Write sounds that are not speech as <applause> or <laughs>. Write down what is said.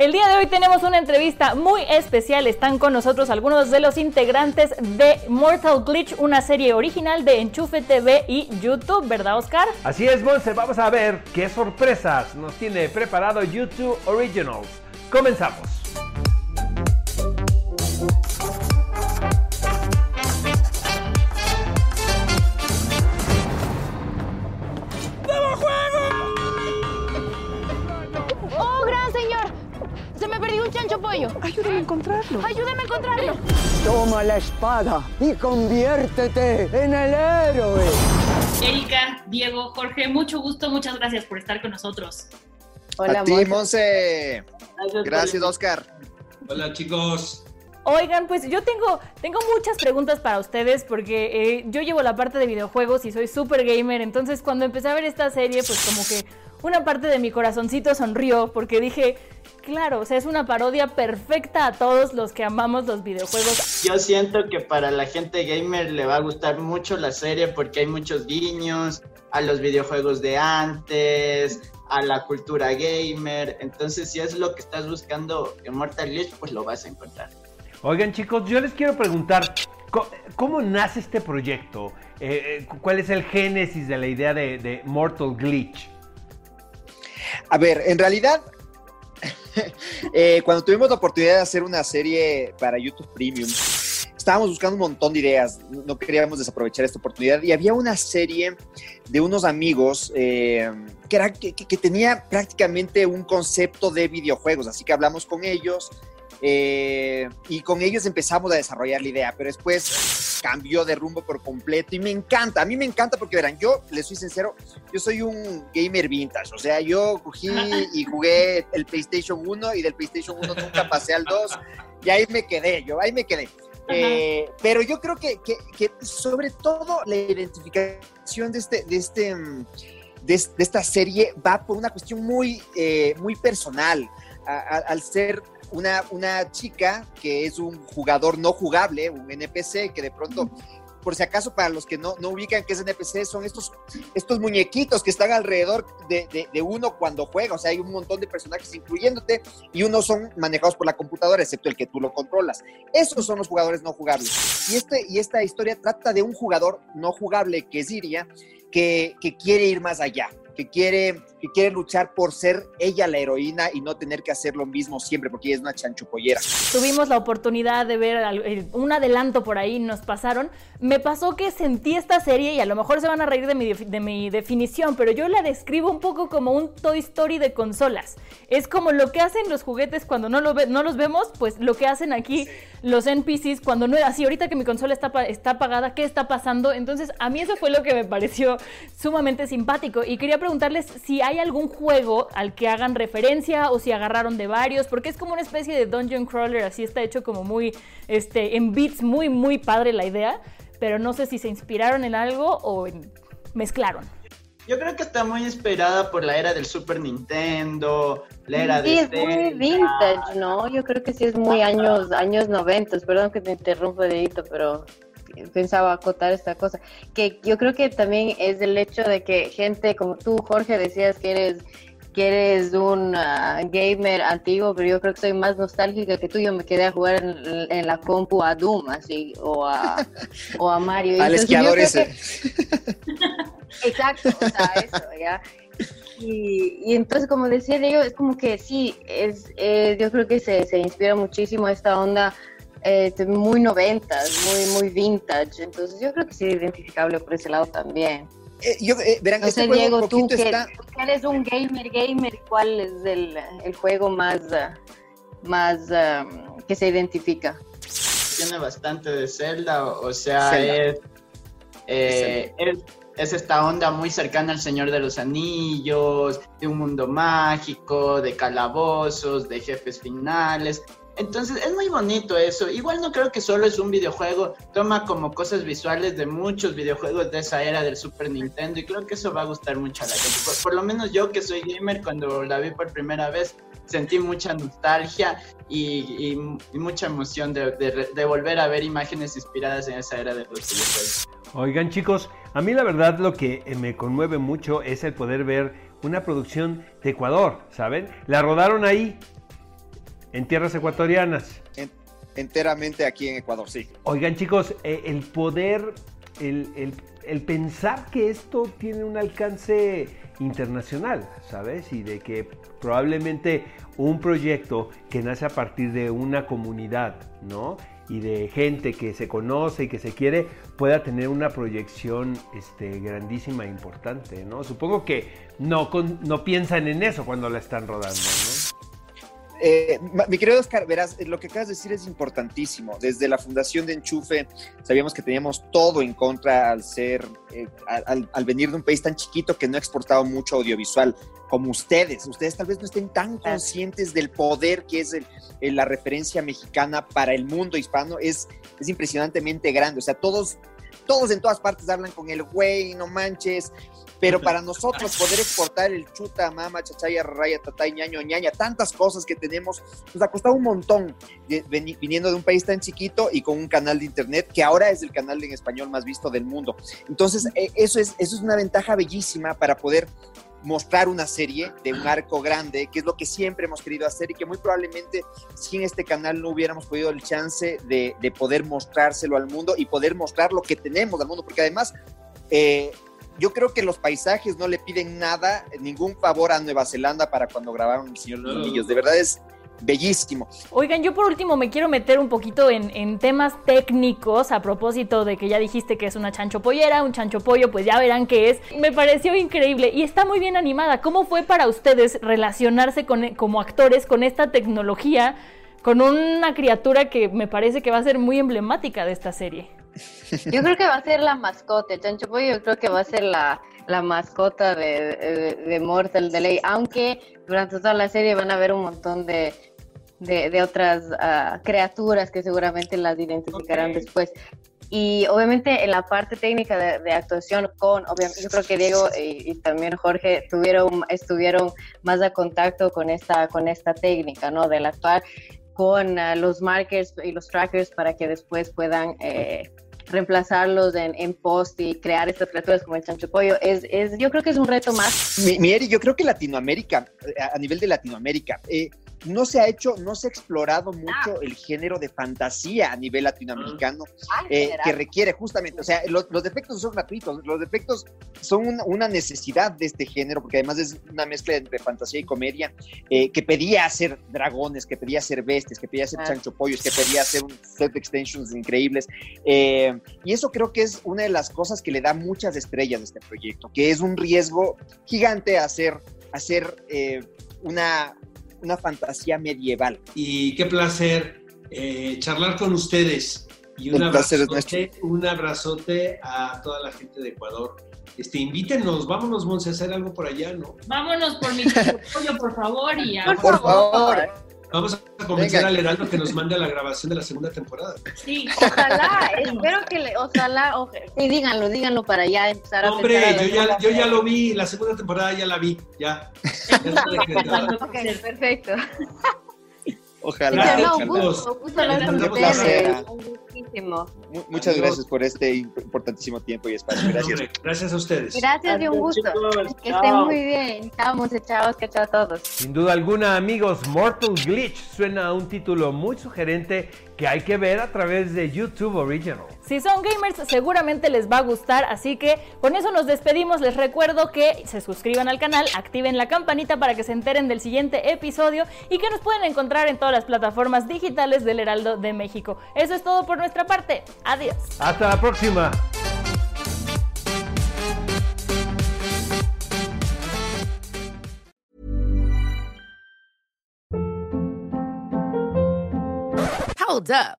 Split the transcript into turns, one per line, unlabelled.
El día de hoy tenemos una entrevista muy especial. Están con nosotros algunos de los integrantes de Mortal Glitch, una serie original de Enchufe TV y YouTube, ¿verdad, Oscar?
Así es, Monse. Vamos a ver qué sorpresas nos tiene preparado YouTube Originals. Comenzamos.
Chancho pollo.
Ayúdame a encontrarlo.
Ayúdame a encontrarlo.
Toma la espada y conviértete en el héroe.
Erika, Diego, Jorge, mucho gusto, muchas gracias por estar con nosotros.
a ti, Monse. Gracias, Oscar.
Hola, chicos.
Oigan, pues yo tengo, tengo muchas preguntas para ustedes porque eh, yo llevo la parte de videojuegos y soy súper gamer, entonces cuando empecé a ver esta serie, pues como que una parte de mi corazoncito sonrió porque dije, claro, o sea, es una parodia perfecta a todos los que amamos los videojuegos.
Yo siento que para la gente gamer le va a gustar mucho la serie porque hay muchos guiños a los videojuegos de antes, a la cultura gamer, entonces si es lo que estás buscando en Mortal Glitch, pues lo vas a encontrar.
Oigan, chicos, yo les quiero preguntar, ¿cómo, cómo nace este proyecto? Eh, eh, ¿Cuál es el génesis de la idea de, de Mortal Glitch?
A ver, en realidad, <laughs> eh, cuando tuvimos la oportunidad de hacer una serie para YouTube Premium, estábamos buscando un montón de ideas, no queríamos desaprovechar esta oportunidad y había una serie de unos amigos eh, que, era, que, que, tenía prácticamente un concepto de videojuegos, así que hablamos con ellos eh, y con ellos empezamos a desarrollar la idea, pero después cambió de rumbo por completo y me encanta, a mí me encanta porque verán, yo les soy sincero, yo soy un gamer vintage, o sea, yo cogí <laughs> y jugué el PlayStation 1 y del PlayStation 1 nunca pasé al 2 y ahí me quedé, yo ahí me quedé. Eh, pero yo creo que, que, que, sobre todo la identificación de, este, de, este, de, de esta serie va por una cuestión muy, eh, muy personal. A, a, al ser una, una chica que es un jugador no jugable, un NPC, que de pronto, por si acaso para los que no, no ubican qué es NPC, son estos, estos muñequitos que están alrededor de, de, uno cuando juega, o sea, hay un montón de personajes incluyéndote y unos son manejados por la computadora, excepto el que tú lo controlas. Esos son los jugadores no jugables. Y, este, y esta historia trata de un jugador no jugable, que es Iria, que, que quiere ir más allá, que quiere, que quiere luchar por ser ella la heroína y no tener que hacer lo mismo siempre, porque ella es una chanchupollera.
Tuvimos la oportunidad de ver un adelanto por ahí, nos pasaron. Me pasó que sentí esta serie, y a lo mejor se van a reír de mi, de mi definición, pero yo la describo un poco como un Toy Story de consolas. Es como lo que hacen los juguetes cuando no, lo ve, no los vemos, pues lo que hacen aquí los NPCs cuando no es así. Ahorita que mi consola está, está apagada, ¿qué está pasando? Entonces, a mí eso fue lo que me pareció sumamente simpático. Y quería preguntarles si hay algún juego al que hagan referencia o si agarraron de varios, porque es como una especie de dungeon crawler, así está hecho como muy, este, en beats, muy, muy padre la idea, pero no sé si se inspiraron en algo o en, mezclaron.
Yo creo que está muy inspirada por la era del Super Nintendo, la era
sí,
de
es muy vintage, ¿no? Yo creo que sí es muy años, años 90. Perdón que te interrumpa, Dedito, pero pensaba acotar esta cosa. Que yo creo que también es el hecho de que gente como tú, Jorge, decías que eres que eres un uh, gamer antiguo, pero yo creo que soy más nostálgica que tú. Yo me quedé a jugar en, en la compu a Doom, así, o a, o a Mario.
Al esquiador ese.
Que... Exacto, o sea, eso, ¿ya? Y, y, entonces, como decía Diego, es como que sí, es, eh, yo creo que se, se inspira muchísimo esta onda eh, muy noventas, muy, muy vintage. Entonces, yo creo que sí es identificable por ese lado también.
Eh, yo, eh, verán,
no
este
sé, Diego,
un
tú que,
está...
tú que, eres un gamer, gamer, ¿cuál es el, el juego más, uh, más um, que se identifica?
Tiene bastante de Zelda, o, o sea,
Zelda.
es, eh, es, es esta onda muy cercana al Señor de los Anillos, de un mundo mágico, de calabozos, de jefes finales. Entonces es muy bonito eso. Igual no creo que solo es un videojuego, toma como cosas visuales de muchos videojuegos de esa era del Super Nintendo y creo que eso va a gustar mucho a la gente. Por, lo menos yo que soy gamer, cuando la vi por primera vez, sentí mucha nostalgia y, mucha emoción de, de volver a ver imágenes inspiradas en esa era de los videojuegos.
Oigan chicos, a mí la verdad lo que me conmueve mucho es el poder ver una producción de Ecuador, ¿saben? La rodaron ahí, en tierras ecuatorianas.
enteramente aquí en Ecuador, sí.
Oigan chicos, eh, el poder, el, el, pensar que esto tiene un alcance internacional, ¿sabes? Y de que probablemente un proyecto que nace a partir de una comunidad, ¿no? y de gente que se conoce y que se quiere pueda tener una proyección este, grandísima e importante, ¿no? Supongo que no, no piensan en eso cuando la están rodando, ¿no?
Eh, mi querido Oscar, verás, lo que acabas de decir es importantísimo. Desde la fundación de Enchufe sabíamos que teníamos todo en contra al ser, eh, al, venir de un país tan chiquito que no ha exportado mucho audiovisual como ustedes. Ustedes tal vez no estén tan conscientes del poder que es la referencia mexicana para el mundo hispano. Es, es impresionantemente grande. O sea, todos todos en todas partes hablan con el güey, no manches, pero <laughs> para nosotros poder exportar el chuta, mama, chachaya, raya, tatay, ñaño, ñaña, tantas cosas que tenemos, nos ha costado un montón viniendo de un país tan chiquito y con un canal de internet que ahora es el canal en español más visto del mundo. Entonces, eh, eso es, eso es una ventaja bellísima para poder mostrar una serie de un arco grande, que es lo que siempre hemos querido hacer y que muy probablemente sin este canal no hubiéramos podido el chance de, poder mostrárselo al mundo y poder mostrar lo que tenemos al mundo, porque además eh, yo creo que los paisajes no le piden nada, ningún favor a Nueva Zelanda para cuando grabaron El Señor de los Niños, de verdad es bellísimo.
Oigan, yo por último me quiero meter un poquito en, temas técnicos a propósito de que ya dijiste que es una chancho pollera, un chancho pollo, pues ya verán qué es. Me pareció increíble y está muy bien animada. ¿Cómo fue para ustedes relacionarse con, como actores con esta tecnología, con una criatura que me parece que va a ser muy emblemática de esta serie?
Yo creo que va a ser la mascota, el chancho pollo yo creo que va a ser la, mascota de, de, Mortal Delay, aunque durante toda la serie van a ver un montón de, de, otras ah, criaturas que seguramente las identificarán después. Y obviamente en la parte técnica de, actuación con, obviamente, yo creo que Diego y, también Jorge tuvieron, estuvieron más a contacto con esta, con esta técnica, ¿no? Del actuar con ah, los markers y los trackers para que después puedan eh, reemplazarlos en, en, post y crear estas criaturas como el chancho pollo, es, es, yo creo que es un reto más.
Mi, yo creo que Latinoamérica, a, nivel de Latinoamérica, eh, no se ha hecho, no se ha explorado mucho ah. el género de fantasía a nivel latinoamericano ah, eh, que requiere justamente, o sea, los, defectos son gratuitos, los defectos son una, necesidad de este género, porque además es una mezcla entre fantasía y comedia, eh, que pedía hacer dragones, que pedía hacer bestias, que pedía hacer chancho pollos, que pedía hacer un set de extensions increíbles. Eh, y eso creo que es una de las cosas que le da muchas estrellas a este proyecto, que es un riesgo gigante hacer, hacer una, una fantasía medieval.
Y qué placer eh, charlar con ustedes. Y un, abrazote, un abrazote a toda la gente de Ecuador. Este, invítenos, vámonos, Monse, a hacer algo por allá, ¿no?
Vámonos por mi <laughs> pollo, por favor. Y
Por favor.
Vamos a convencer al Heraldo que nos mande a la grabación de la segunda temporada.
Sí, ojalá, <laughs> espero que le, ojalá, sí, díganlo, díganlo para ya empezar a
Hombre, yo ya, yo ya lo vi, la segunda temporada ya la vi, ya. <laughs>
ok, perfecto.
Ojalá.
No, un gusto, gusto hablar con
Muchas gracias por este importantísimo tiempo y espacio. Gracias.
Gracias a ustedes.
Gracias y un gusto. Que estén muy bien. Chao, chao, chao a todos.
Sin duda alguna, amigos, Mortal Glitch suena a un título muy sugerente que hay que ver a través de YouTube Original.
Si son gamers, seguramente les va a gustar, así que con eso nos despedimos. Les recuerdo que se suscriban al canal, activen la campanita para que se enteren del siguiente episodio y que nos pueden encontrar en todas las plataformas digitales del Heraldo de México. Eso es todo por nuestra parte. Adiós.
Hasta la próxima.
Hold up.